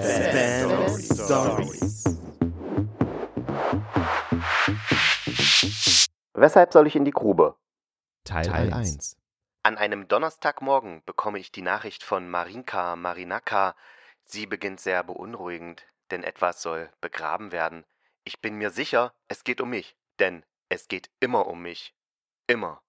Spam Stories. Weshalb soll ich in die Grube? Teil, Teil 1. 1. An einem Donnerstagmorgen bekomme ich die Nachricht von Marinka Marinaka. Sie beginnt sehr beunruhigend, denn etwas soll begraben werden. Ich bin mir sicher, es geht um mich, denn es geht immer um mich. Immer.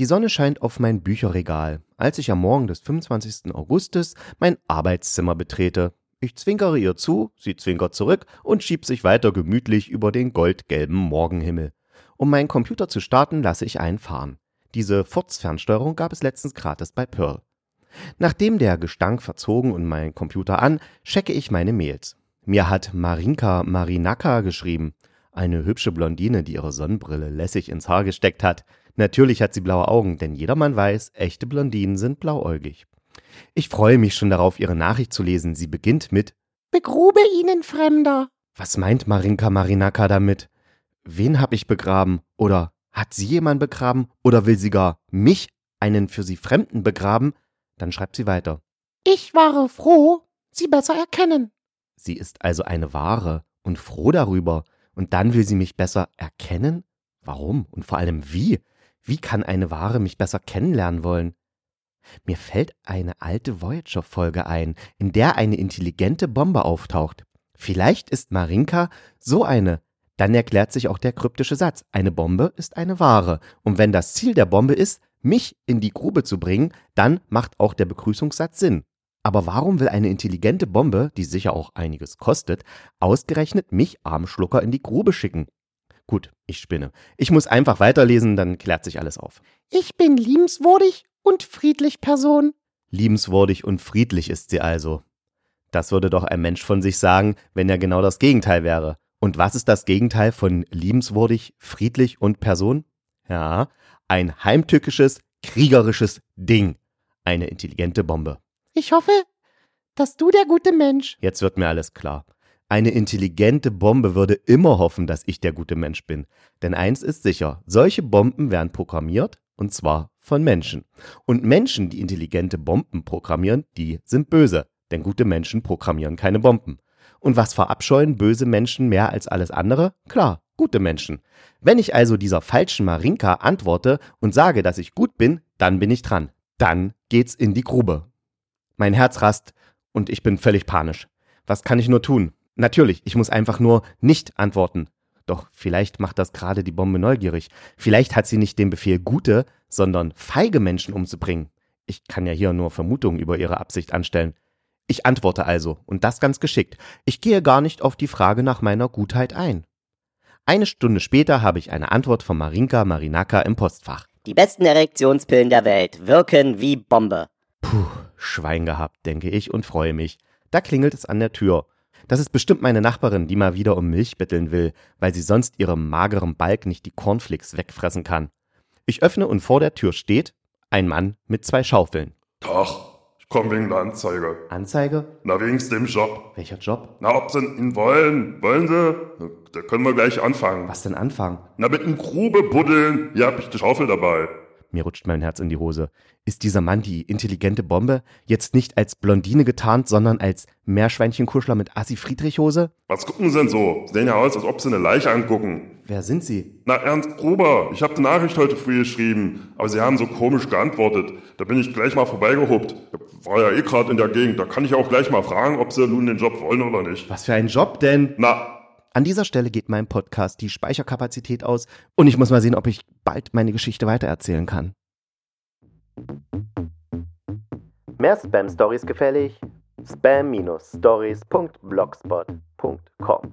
Die Sonne scheint auf mein Bücherregal, als ich am Morgen des 25. Augustes mein Arbeitszimmer betrete. Ich zwinkere ihr zu, sie zwinkert zurück und schiebt sich weiter gemütlich über den goldgelben Morgenhimmel. Um meinen Computer zu starten, lasse ich einen fahren. Diese Furzfernsteuerung gab es letztens gratis bei Pearl. Nachdem der Gestank verzogen und mein Computer an, checke ich meine Mails. Mir hat Marinka Marinaka geschrieben. Eine hübsche Blondine, die ihre Sonnenbrille lässig ins Haar gesteckt hat. Natürlich hat sie blaue Augen, denn jedermann weiß, echte Blondinen sind blauäugig. Ich freue mich schon darauf, ihre Nachricht zu lesen. Sie beginnt mit Begrube Ihnen, Fremder. Was meint Marinka Marinaka damit? Wen hab ich begraben? Oder hat sie jemand begraben? Oder will sie gar mich, einen für sie Fremden, begraben? Dann schreibt sie weiter. Ich war froh, Sie besser erkennen. Sie ist also eine Ware und froh darüber. Und dann will sie mich besser erkennen? Warum? Und vor allem wie? Wie kann eine Ware mich besser kennenlernen wollen? Mir fällt eine alte Voyager-Folge ein, in der eine intelligente Bombe auftaucht. Vielleicht ist Marinka so eine. Dann erklärt sich auch der kryptische Satz. Eine Bombe ist eine Ware. Und wenn das Ziel der Bombe ist, mich in die Grube zu bringen, dann macht auch der Begrüßungssatz Sinn. Aber warum will eine intelligente Bombe, die sicher auch einiges kostet, ausgerechnet mich Armschlucker in die Grube schicken? Gut, ich spinne. Ich muss einfach weiterlesen, dann klärt sich alles auf. Ich bin liebenswürdig und friedlich Person. Liebenswürdig und friedlich ist sie also. Das würde doch ein Mensch von sich sagen, wenn er genau das Gegenteil wäre. Und was ist das Gegenteil von liebenswürdig, friedlich und Person? Ja, ein heimtückisches, kriegerisches Ding. Eine intelligente Bombe. Ich hoffe, dass du der gute Mensch. Jetzt wird mir alles klar. Eine intelligente Bombe würde immer hoffen, dass ich der gute Mensch bin. Denn eins ist sicher, solche Bomben werden programmiert, und zwar von Menschen. Und Menschen, die intelligente Bomben programmieren, die sind böse. Denn gute Menschen programmieren keine Bomben. Und was verabscheuen böse Menschen mehr als alles andere? Klar, gute Menschen. Wenn ich also dieser falschen Marinka antworte und sage, dass ich gut bin, dann bin ich dran. Dann geht's in die Grube. Mein Herz rast und ich bin völlig panisch. Was kann ich nur tun? Natürlich, ich muss einfach nur nicht antworten. Doch vielleicht macht das gerade die Bombe neugierig. Vielleicht hat sie nicht den Befehl, gute, sondern feige Menschen umzubringen. Ich kann ja hier nur Vermutungen über ihre Absicht anstellen. Ich antworte also, und das ganz geschickt. Ich gehe gar nicht auf die Frage nach meiner Gutheit ein. Eine Stunde später habe ich eine Antwort von Marinka Marinaka im Postfach. Die besten Erektionspillen der Welt wirken wie Bombe. Puh, Schwein gehabt, denke ich und freue mich. Da klingelt es an der Tür. Das ist bestimmt meine Nachbarin, die mal wieder um Milch betteln will, weil sie sonst ihrem mageren Balk nicht die Cornflakes wegfressen kann. Ich öffne und vor der Tür steht ein Mann mit zwei Schaufeln. Tag, ich komme wegen der Anzeige. Anzeige? Na, wegen dem Job. Welcher Job? Na, ob Sie ihn wollen? Wollen Sie? Da können wir gleich anfangen. Was denn anfangen? Na, mit einem Grube buddeln. Hier hab ich die Schaufel dabei. Mir rutscht mein Herz in die Hose. Ist dieser Mann die intelligente Bombe jetzt nicht als Blondine getarnt, sondern als Meerschweinchenkuschler mit Assi-Friedrich-Hose? Was gucken Sie denn so? Sehen ja aus, als ob Sie eine Leiche angucken. Wer sind Sie? Na, Ernst Gruber, ich habe die Nachricht heute früh geschrieben, aber Sie haben so komisch geantwortet. Da bin ich gleich mal vorbeigehobt. War ja eh gerade in der Gegend. Da kann ich auch gleich mal fragen, ob Sie nun den Job wollen oder nicht. Was für ein Job denn? Na, An dieser Stelle geht meinem Podcast die Speicherkapazität aus und ich muss mal sehen, ob ich bald meine Geschichte weitererzählen kann. Mehr Spam-Stories gefällig? spam-stories.blogspot.com